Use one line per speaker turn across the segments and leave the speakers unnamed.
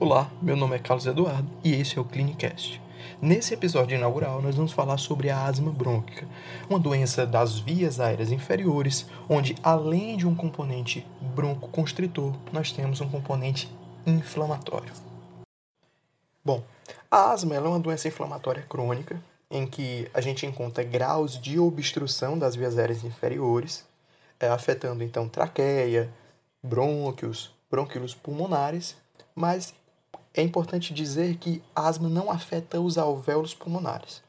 Olá, meu nome é Carlos Eduardo e esse é o Clinicast. Nesse episódio inaugural, nós vamos falar sobre a asma brônquica, uma doença das vias aéreas inferiores, onde além de um componente broncoconstritor, nós temos um componente inflamatório. Bom, a asma é uma doença inflamatória crônica em que a gente encontra graus de obstrução das vias aéreas inferiores, é, afetando então traqueia, brônquios, brônquios pulmonares, mas é importante dizer que asma não afeta os alvéolos pulmonares.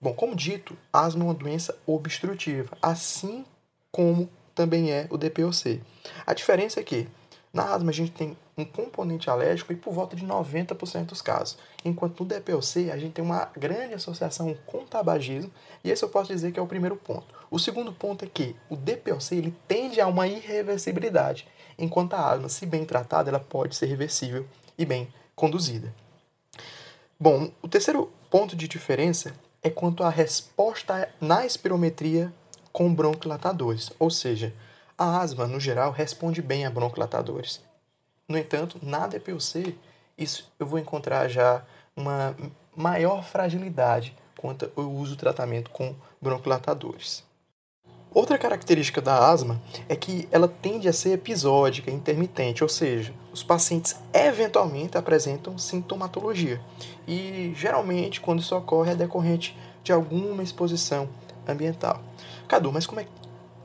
Bom, como dito, asma é uma doença obstrutiva, assim como também é o DPOC. A diferença é que na asma a gente tem um componente alérgico e por volta de 90% dos casos, enquanto no DPOC a gente tem uma grande associação com tabagismo, e esse eu posso dizer que é o primeiro ponto. O segundo ponto é que o DPOC ele tende a uma irreversibilidade, enquanto a asma, se bem tratada, ela pode ser reversível e bem conduzida. Bom, o terceiro ponto de diferença é quanto à resposta na espirometria com bronquilatadores, ou seja, a asma, no geral, responde bem a bronquilatadores. No entanto, na DPOC, isso eu vou encontrar já uma maior fragilidade quanto ao uso do tratamento com bronquilatadores. Outra característica da asma é que ela tende a ser episódica, intermitente, ou seja, os pacientes eventualmente apresentam sintomatologia e geralmente quando isso ocorre é decorrente de alguma exposição ambiental. Cadu, mas como é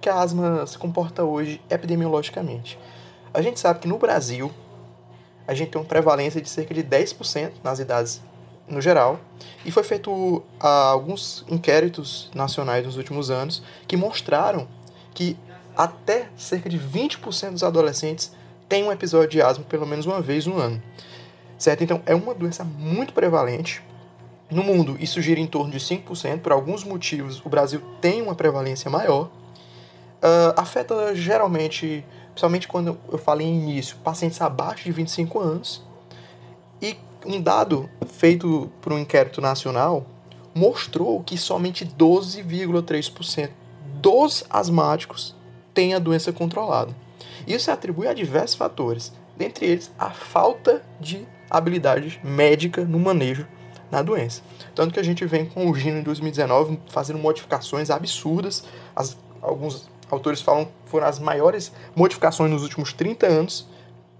que a asma se comporta hoje epidemiologicamente? A gente sabe que no Brasil a gente tem uma prevalência de cerca de 10% nas idades no geral, e foi feito uh, alguns inquéritos nacionais nos últimos anos que mostraram que até cerca de 20% dos adolescentes têm um episódio de asma pelo menos uma vez no ano. Certo? Então, é uma doença muito prevalente. No mundo, isso gira em torno de 5%. Por alguns motivos, o Brasil tem uma prevalência maior. Uh, afeta geralmente, principalmente quando eu falei início, pacientes abaixo de 25 anos. E um dado feito por um inquérito nacional mostrou que somente 12,3% dos asmáticos têm a doença controlada. Isso se atribui a diversos fatores, dentre eles a falta de habilidade médica no manejo da doença. Tanto que a gente vem com o Gino em 2019 fazendo modificações absurdas, as, alguns autores falam que foram as maiores modificações nos últimos 30 anos,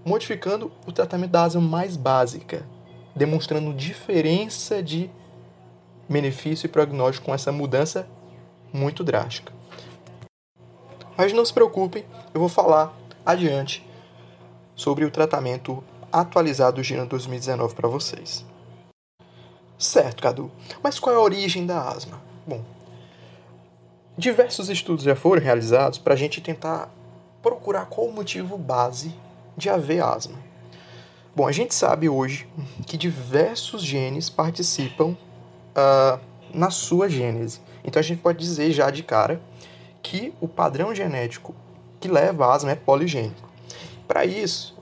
modificando o tratamento da asma mais básica, demonstrando diferença de benefício e prognóstico com essa mudança muito drástica. Mas não se preocupem, eu vou falar adiante sobre o tratamento atualizado do Gino 2019 para vocês. Certo, Cadu. Mas qual é a origem da asma? Bom, diversos estudos já foram realizados para a gente tentar procurar qual o motivo base de haver asma. Bom, a gente sabe hoje que diversos genes participam uh, na sua gênese. Então a gente pode dizer já de cara que o padrão genético que leva a asma é poligênico. Para isso,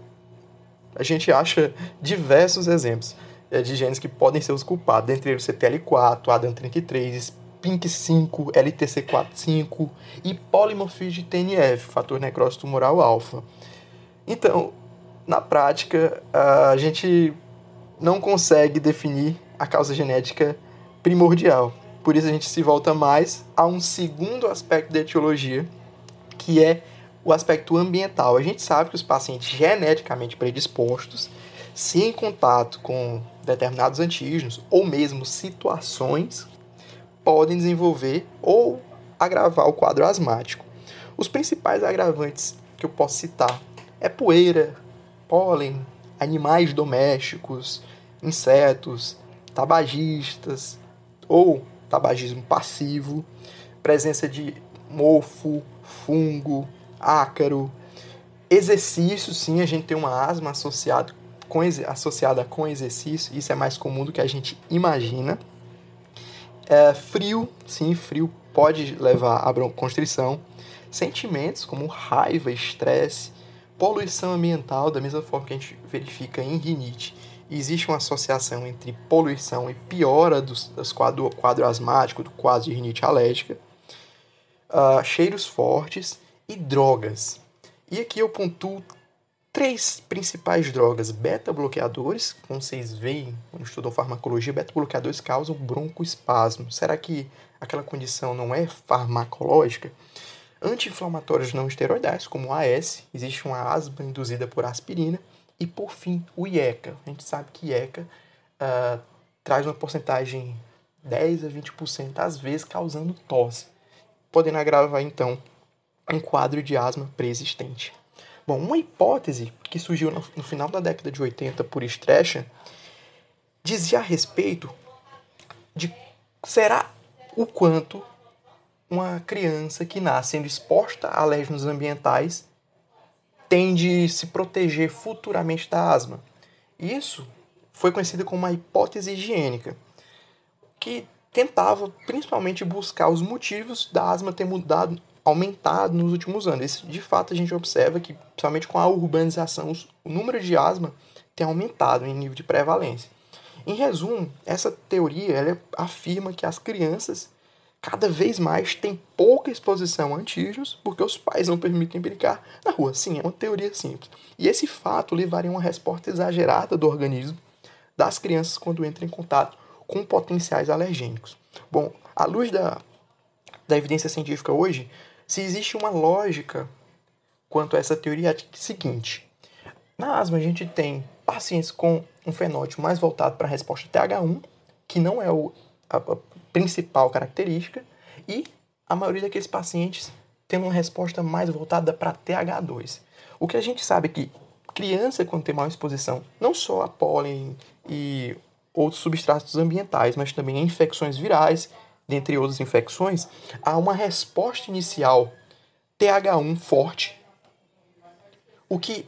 a gente acha diversos exemplos eh, de genes que podem ser os culpados, dentre eles o CTL4, ADAM33, PINK5, LTC45 e polimorfismo de TNF, fator necrose tumoral alfa. Então, na prática, a gente não consegue definir a causa genética primordial. Por isso a gente se volta mais a um segundo aspecto da etiologia, que é o aspecto ambiental. A gente sabe que os pacientes geneticamente predispostos, se em contato com determinados antígenos ou mesmo situações, podem desenvolver ou agravar o quadro asmático. Os principais agravantes que eu posso citar é poeira, pólen, animais domésticos, insetos, tabagistas ou tabagismo passivo, presença de mofo, fungo, ácaro, exercício, sim, a gente tem uma asma associada com, associada com exercício, isso é mais comum do que a gente imagina. É, frio, sim, frio pode levar à broncoconstrição. Sentimentos como raiva, estresse, poluição ambiental, da mesma forma que a gente verifica em rinite, existe uma associação entre poluição e piora do, dos quadro, quadro asmático, do quadro de rinite alérgica, uh, cheiros fortes e drogas. E aqui eu pontuo três principais drogas beta-bloqueadores, como vocês veem quando estudam farmacologia, beta-bloqueadores causam broncoespasmo. Será que aquela condição não é farmacológica? Anti-inflamatórios não esteroidais, como o AS, existe uma asma induzida por aspirina, e por fim, o IECA. A gente sabe que IECA uh, traz uma porcentagem 10 a 20% às vezes causando tosse, podendo agravar então um quadro de asma preexistente. Bom, uma hipótese que surgiu no, final da década de 80 por Strecha dizia a respeito de será o quanto uma criança que nasce sendo exposta a alérgenos ambientais tende a se proteger futuramente da asma. Isso foi conhecido como uma hipótese higiênica, que tentava principalmente buscar os motivos da asma ter mudado aumentado nos últimos anos. Esse, de fato, a gente observa que, principalmente com a urbanização, o número de asma tem aumentado em nível de prevalência. Em resumo, essa teoria afirma que as crianças cada vez mais têm pouca exposição a antígenos porque os pais não permitem brincar na rua. Sim, é uma teoria simples. E esse fato levaria a uma resposta exagerada do organismo das crianças quando entram em contato com potenciais alergênicos. Bom, à luz da, da evidência científica hoje, se existe uma lógica quanto a essa teoria, é seguinte: na asma a gente tem pacientes com um fenótipo mais voltado para a resposta TH1, que não é o, a, a principal característica, e a maioria daqueles pacientes tem uma resposta mais voltada para TH2. O que a gente sabe é que criança, quando tem maior exposição, não só a pólen e outros substratos ambientais, mas também a infecções virais dentre outras infecções, há uma resposta inicial TH1 forte, o que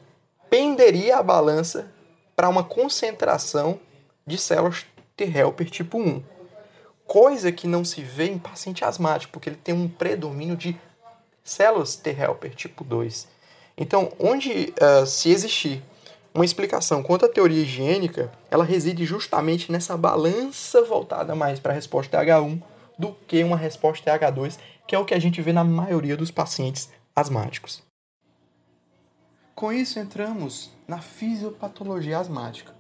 penderia a balança para uma concentração de células T helper tipo 1. Coisa que não se vê em paciente asmático, porque ele tem um predomínio de células T helper tipo 2. Então, onde uh, se existir uma explicação quanto à teoria higiênica, ela reside justamente nessa balança voltada mais para a resposta TH1 do que uma resposta TH2, que é o que a gente vê na maioria dos pacientes asmáticos. Com isso, entramos na fisiopatologia asmática.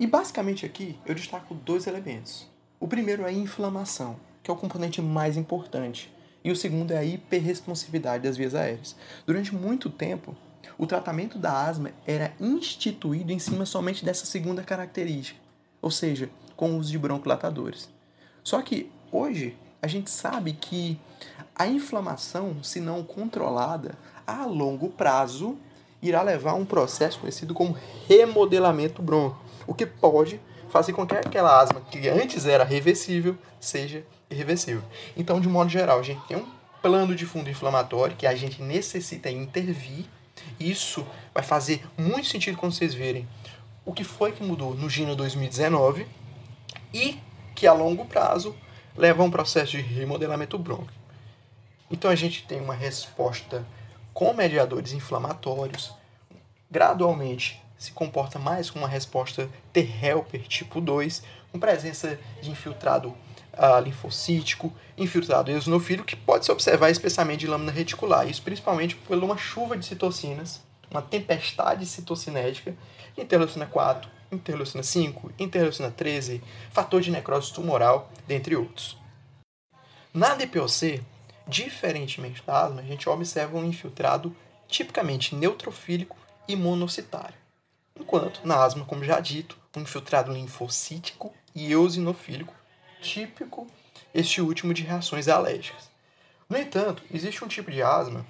E basicamente aqui eu destaco dois elementos. O primeiro é a inflamação, que é o componente mais importante, e o segundo é a hiperresponsividade das vias aéreas. Durante muito tempo, o tratamento da asma era instituído em cima somente dessa segunda característica, ou seja, com o uso de broncodilatadores. Só que Hoje, a gente sabe que a inflamação, se não controlada, a longo prazo irá levar a um processo conhecido como remodelamento bronco, o que pode fazer com que aquela asma que antes era reversível seja irreversível. Então, de modo geral, a gente tem um plano de fundo inflamatório que a gente necessita intervir. Isso vai fazer muito sentido quando vocês verem o que foi que mudou no Gino 2019 e que a longo prazo leva a um processo de remodelamento brônquio. Então a gente tem uma resposta com mediadores inflamatórios, gradualmente se comporta mais como uma resposta T-helper tipo 2, com presença de infiltrado uh, linfocítico, infiltrado eosinofílico, que pode se observar especialmente de lâmina reticular, isso principalmente por uma chuva de citocinas, uma tempestade citocinética, interleucina 4, interleucina 5, interleucina 13, fator de necrose tumoral, dentre outros. Na DPOC, diferentemente da asma, a gente observa um infiltrado tipicamente neutrofílico e monocitário. Enquanto na asma, como já dito, um infiltrado linfocítico e eosinofílico, típico este último de reações alérgicas. No entanto, existe um tipo de asma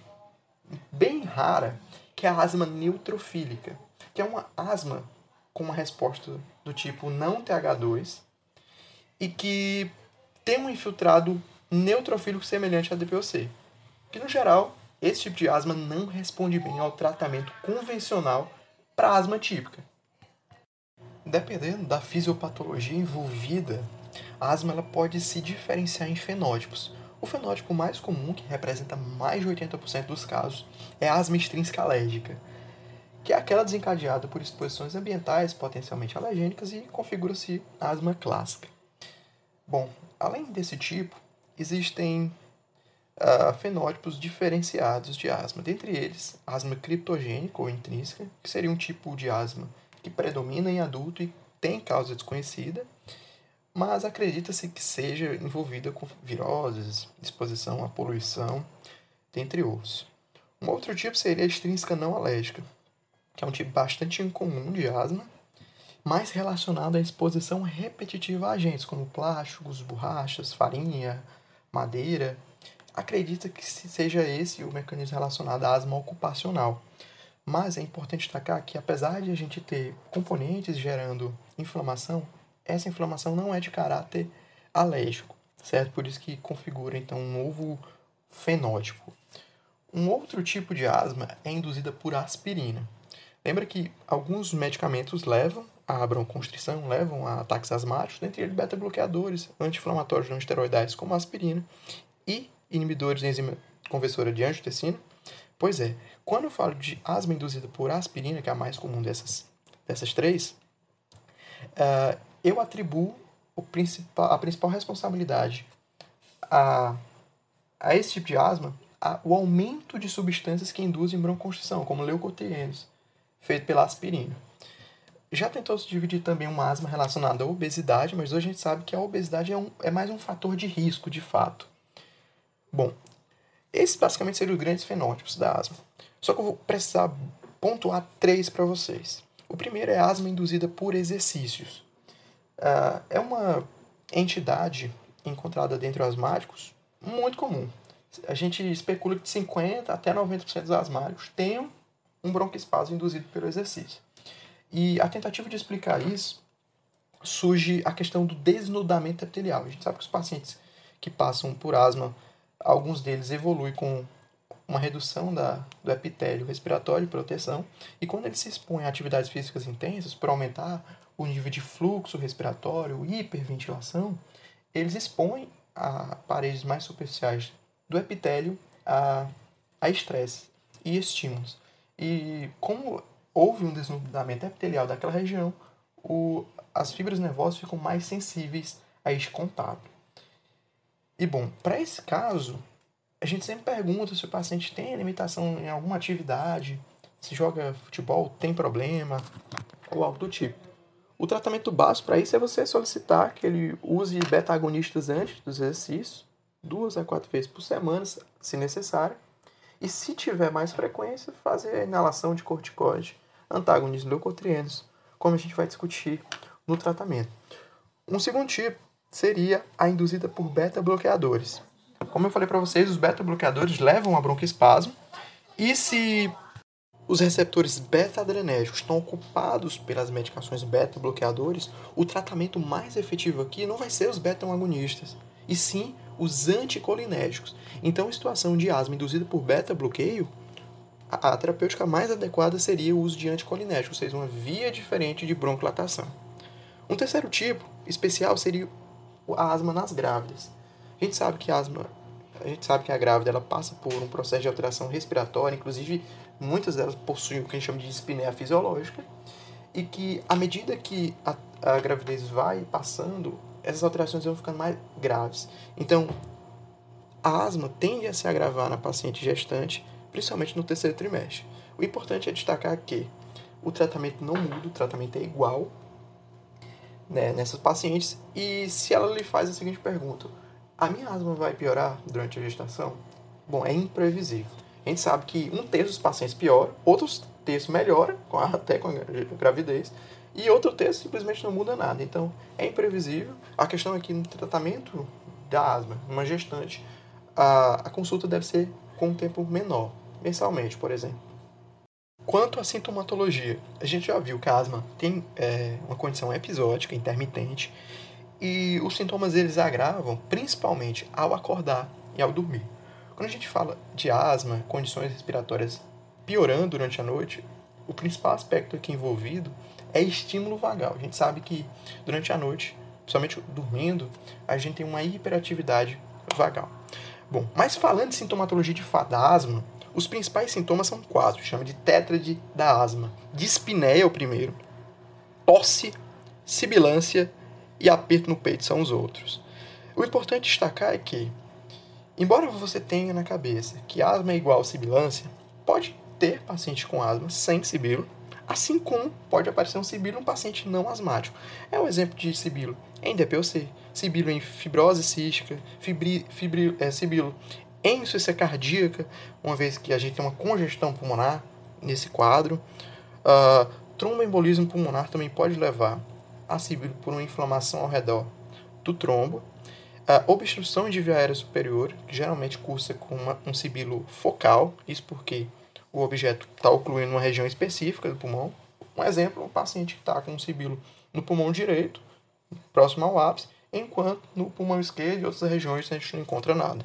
bem rara, que é a asma neutrofílica, que é uma asma com uma resposta do tipo não TH2 e que tem um infiltrado neutrofílico semelhante à DPOC, que no geral esse tipo de asma não responde bem ao tratamento convencional para asma típica. Dependendo da fisiopatologia envolvida, a asma ela pode se diferenciar em fenótipos. O fenótipo mais comum, que representa mais de 80% dos casos, é a asma extrínseca alérgica, que é aquela desencadeada por exposições ambientais potencialmente alergênicas e configura-se asma clássica. Bom, além desse tipo, existem uh, fenótipos diferenciados de asma. Dentre eles, asma criptogênica ou intrínseca, que seria um tipo de asma que predomina em adulto e tem causa desconhecida, mas acredita-se que seja envolvida com viroses, exposição à poluição, dentre outros. Um outro tipo seria a extrínseca não alérgica, que é um tipo bastante incomum de asma, mais relacionado à exposição repetitiva a agentes como plásticos, borrachas, farinha, madeira. Acredita que seja esse o mecanismo relacionado à asma ocupacional. Mas é importante destacar que, apesar de a gente ter componentes gerando inflamação, essa inflamação não é de caráter alérgico, certo? Por isso que configura então um novo fenótipo. Um outro tipo de asma é induzida por aspirina. Lembra que alguns medicamentos levam a bronconstrição, levam a ataques asmáticos, dentre eles beta-bloqueadores, anti-inflamatórios não esteroidais como aspirina e inibidores de enzima conversora de angiotensina. Pois é, quando eu falo de asma induzida por aspirina, que é a mais comum dessas, dessas três, uh, eu atribuo principal, a principal responsabilidade a, a esse tipo de asma a, o aumento de substâncias que induzem bronconstrição, como leucotrienos, feito pela aspirina. Já tentou se dividir também uma asma relacionada à obesidade, mas hoje a gente sabe que a obesidade é, um, é mais um fator de risco, de fato. Bom, esses basicamente seriam os grandes fenótipos da asma. Só que eu vou precisar pontuar três para vocês. O primeiro é a asma induzida por exercícios. Uh, é uma entidade encontrada dentre os asmáticos muito comum. A gente especula que de 50% até 90% dos asmáticos tenham um broncoespasmo induzido pelo exercício. E a tentativa de explicar isso surge a questão do desnudamento epitelial. A gente sabe que os pacientes que passam por asma, alguns deles evoluem com uma redução da, do epitélio respiratório e proteção, e quando eles se expõem a atividades físicas intensas, por aumentar o nível de fluxo respiratório, hiperventilação, eles expõem a paredes mais superficiais do epitélio a, a estresse e estímulos. E como houve um desnudamento epitelial daquela região, o, as fibras nervosas ficam mais sensíveis a este contato. E bom, para esse caso, a gente sempre pergunta se o paciente tem limitação em alguma atividade, se joga futebol, tem problema, ou algo do tipo. O tratamento básico para isso é você solicitar que ele use beta-agonistas antes dos exercícios, duas a quatro vezes por semana, se necessário, e se tiver mais frequência, fazer a inalação de corticoide, antagonistas leucotrienos, como a gente vai discutir no tratamento. Um segundo tipo seria a induzida por beta-bloqueadores. Como eu falei para vocês, os beta-bloqueadores levam a broncoespasmo e se os receptores beta-adrenérgicos estão ocupados pelas medicações beta-bloqueadores, o tratamento mais efetivo aqui não vai ser os beta-agonistas, e sim os anticolinérgicos. Então, em situação de asma induzida por beta-bloqueio, a, a terapêutica mais adequada seria o uso de anticolinérgicos, ou seja, uma via diferente de broncodilatação. Um terceiro tipo especial seria a asma nas grávidas. A gente sabe que a asma, a gente sabe que a grávida ela passa por um processo de alteração respiratória, inclusive muitas delas possuem o que a gente chama de dispneia fisiológica, e que à medida que a, a gravidez vai passando, essas alterações vão ficando mais graves. Então, a asma tende a se agravar na paciente gestante, principalmente no terceiro trimestre. O importante é destacar que o tratamento não muda, o tratamento é igual né, nessas pacientes. E se ela lhe faz a seguinte pergunta: a minha asma vai piorar durante a gestação? Bom, é imprevisível. A gente sabe que um terço dos pacientes piora, outros terços melhora, até com a gravidez, e outro terço simplesmente não muda nada. Então, é imprevisível. A questão é que no tratamento da asma, uma gestante, a, a consulta deve ser com um tempo menor, mensalmente, por exemplo. Quanto à sintomatologia, a gente já viu que a asma tem é, uma condição episódica, intermitente, e os sintomas eles agravam principalmente ao acordar e ao dormir. Quando a gente fala de asma, condições respiratórias piorando durante a noite, o principal aspecto aqui envolvido é estímulo vagal. A gente sabe que durante a noite, principalmente dormindo, a gente tem uma hiperatividade vagal. Bom, mas falando de sintomatologia de da asma, os principais sintomas são quatro, chama de tétrade da asma. Dispneia é o primeiro, tosse, sibilância e aperto no peito são os outros. O importante destacar é que Embora você tenha na cabeça que asma é igual a sibilância, pode ter paciente com asma sem sibilo, assim como pode aparecer um sibilo em um paciente não asmático. É um exemplo de sibilo em DPOC, sibilo em fibrose cística, fibri, fibri, é, sibilo em insuficiência cardíaca, uma vez que a gente tem uma congestão pulmonar nesse quadro. Uh, tromboembolismo pulmonar também pode levar a sibilo por uma inflamação ao redor do trombo. A obstrução de via aérea superior, que geralmente cursa com uma, um sibilo focal, isso porque o objeto está ocluindo uma região específica do pulmão. Um exemplo, um paciente que está com um sibilo no pulmão direito, próximo ao ápice, enquanto no pulmão esquerdo e outras regiões a gente não encontra nada.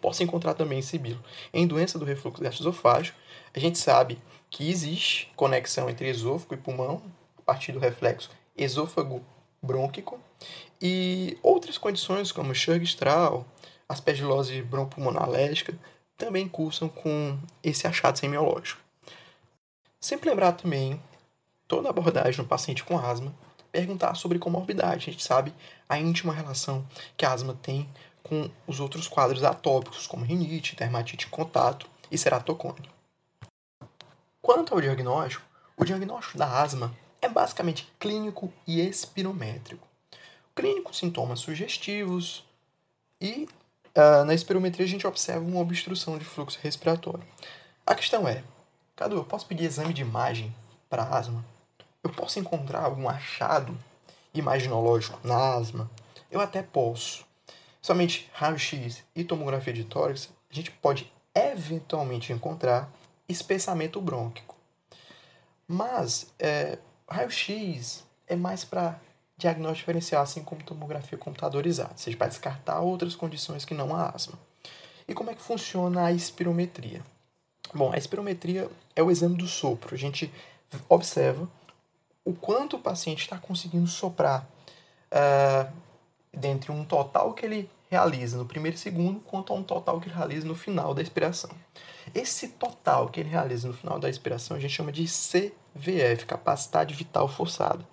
Posso encontrar também sibilo em doença do refluxo gastroesofágico. A gente sabe que existe conexão entre esôfago e pulmão a partir do reflexo esôfago brônquico e outras condições como Churg-Strauss, aspergilose bronpulmonar alérgica também cursam com esse achado semiológico. Sempre lembrar também toda abordagem no paciente com asma perguntar sobre comorbidade. A gente sabe a íntima relação que a asma tem com os outros quadros atópicos, como rinite, dermatite em contato e ceratocone. Quanto ao diagnóstico, o diagnóstico da asma é basicamente clínico e espirométrico. Clínico, sintomas sugestivos e uh, na espirometria a gente observa uma obstrução de fluxo respiratório. A questão é, Cadu, eu posso pedir exame de imagem para asma? Eu posso encontrar algum achado imaginológico na asma? Eu até posso. Somente raio-x e tomografia de tórax, a gente pode eventualmente encontrar espessamento brônquico. Mas é, raio-x é mais para diagnóstico diferencial, assim como tomografia computadorizada, seja, para descartar outras condições que não a asma. E como é que funciona a espirometria? Bom, a espirometria é o exame do sopro. A gente observa o quanto o paciente está conseguindo soprar uh, dentre um total que ele realiza no primeiro segundo, quanto a um total que ele realiza no final da expiração. Esse total que ele realiza no final da expiração a gente chama de CVF, capacidade vital forçada.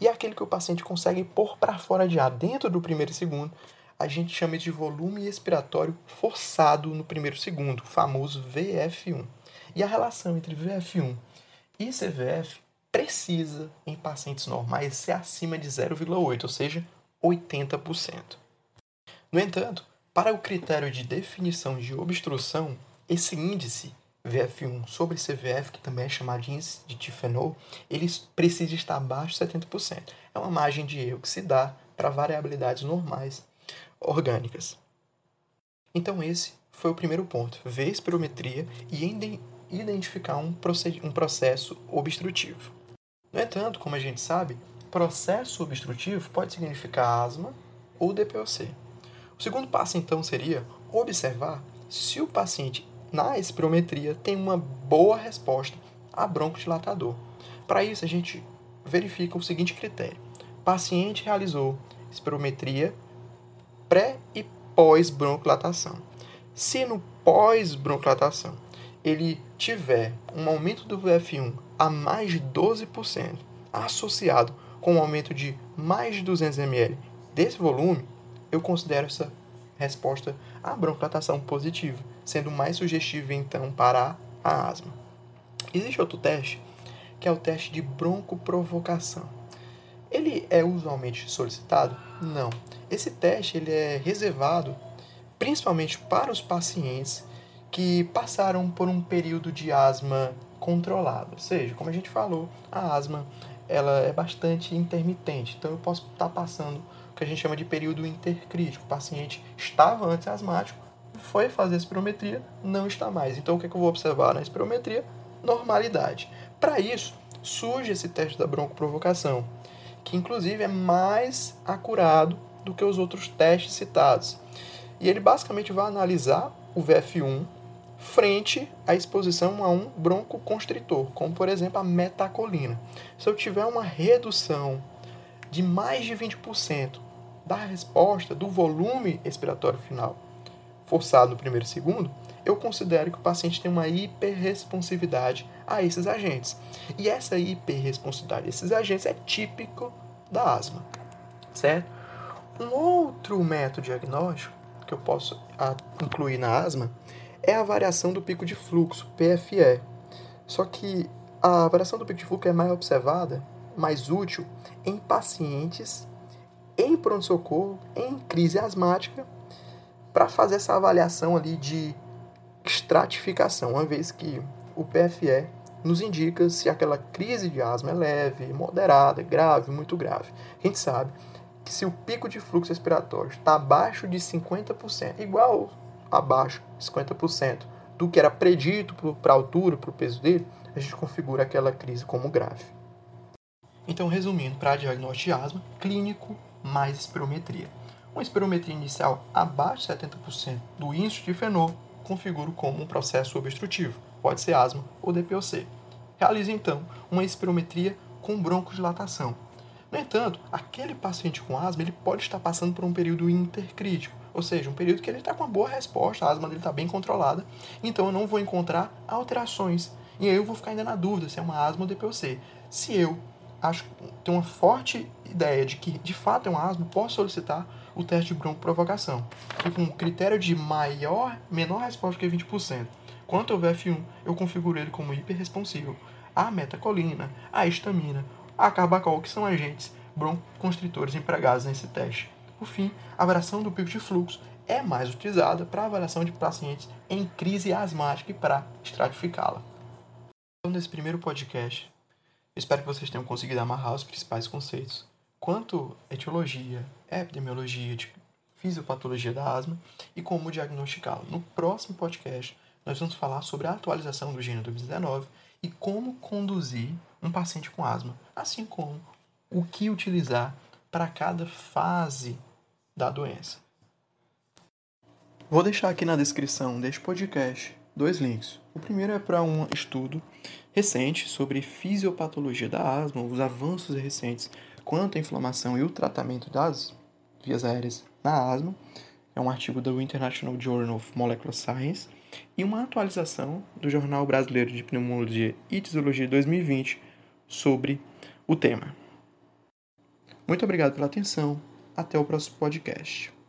E aquele que o paciente consegue pôr para fora de ar dentro do primeiro segundo, a gente chama de volume expiratório forçado no primeiro segundo, o famoso VF1. E a relação entre VF1 e CVF precisa, em pacientes normais, ser acima de 0,8, ou seja, 80%. No entanto, para o critério de definição de obstrução, esse índice VF1 sobre CVF, que também é chamado de índice de difenol, ele precisa estar abaixo de 70%. É uma margem de erro que se dá para variabilidades normais orgânicas. Então esse foi o primeiro ponto, ver espirometria e identificar um, um processo obstrutivo. No entanto, como a gente sabe, processo obstrutivo pode significar asma ou DPOC. O segundo passo, então, seria observar se o paciente, na espirometria, tem uma boa resposta a broncodilatador. Para isso, a gente verifica o seguinte critério. O paciente realizou espirometria pré e pós-broncodilatação. Se no pós-broncodilatação ele tiver um aumento do VF1 a mais de 12%, associado com um aumento de mais de 200 ml desse volume, eu considero essa resposta à broncodilatação positiva, sendo mais sugestiva então para a asma. Existe outro teste, que é o teste de broncoprovocação. Ele é usualmente solicitado? Não. Esse teste ele é reservado principalmente para os pacientes que passaram por um período de asma controlado. Ou seja, como a gente falou, a asma ela é bastante intermitente. Então eu posso estar passando o que a gente chama de período intercrítico. O paciente estava antes asmático, foi fazer a espirometria, não está mais. Então o que, é que eu vou observar na espirometria? Normalidade. Para isso, surge esse teste da broncoprovocação, que inclusive é mais acurado do que os outros testes citados. E ele basicamente vai analisar o VF1 frente à exposição a um broncoconstritor, como por exemplo a metacolina. Se eu tiver uma redução de mais de 20% da resposta do volume expiratório final forçado no primeiro e segundo, eu considero que o paciente tem uma hiperresponsividade a esses agentes. E essa hiperresponsividade a esses agentes é típico da asma, certo? Um outro método diagnóstico que eu posso incluir na asma é a variação do pico de fluxo, PFE. Só que a variação do pico de fluxo é mais observada, mais útil em pacientes em pronto-socorro, em crise asmática, para fazer essa avaliação ali de estratificação, uma vez que o PFE nos indica se aquela crise de asma é leve, moderada, grave, muito grave. A gente sabe que se o pico de fluxo respiratório está abaixo de 50%, igual abaixo de 50% do que era predito para a altura, para o peso dele, a gente configura aquela crise como grave. Então, resumindo, para diagnóstico de asma, clínico mais espirometria. Uma espirometria inicial abaixo de 70% do índice de fenol configuro como um processo obstrutivo, pode ser asma ou DPOC. Realize então uma espirometria com broncodilatação. No entanto, aquele paciente com asma ele pode estar passando por um período intercrítico, ou seja, um período que ele está com uma boa resposta, a asma dele está bem controlada, então eu não vou encontrar alterações. E aí eu vou ficar ainda na dúvida se é uma asma ou DPOC. Se eu acho tenho uma forte ideia de que de fato é um asma, posso solicitar o teste de broncoprovocação, que com critério de maior, menor resposta que 20%. Quanto ao VF1, eu configuro ele como hiperresponsivo. A metacolina, a histamina, a carbacol, que são agentes broncoconstritores empregados nesse teste. Por fim, a variação do pico de fluxo é mais utilizada para avaliação de pacientes em crise asmática e para estratificá-la. Então, nesse primeiro podcast, espero que vocês tenham conseguido amarrar os principais conceitos quanto etiologia, epidemiologia, de fisiopatologia da asma e como diagnosticá-lo. No próximo podcast, nós vamos falar sobre a atualização do gene do 19 e como conduzir um paciente com asma, assim como o que utilizar para cada fase da doença. Vou deixar aqui na descrição deste podcast dois links. O primeiro é para um estudo recente sobre fisiopatologia da asma, os avanços recentes quanto à inflamação e o tratamento das vias aéreas na asma. É um artigo do International Journal of Molecular Science e uma atualização do Jornal Brasileiro de Pneumologia e Tisiologia 2020 sobre o tema. Muito obrigado pela atenção. Até o próximo podcast.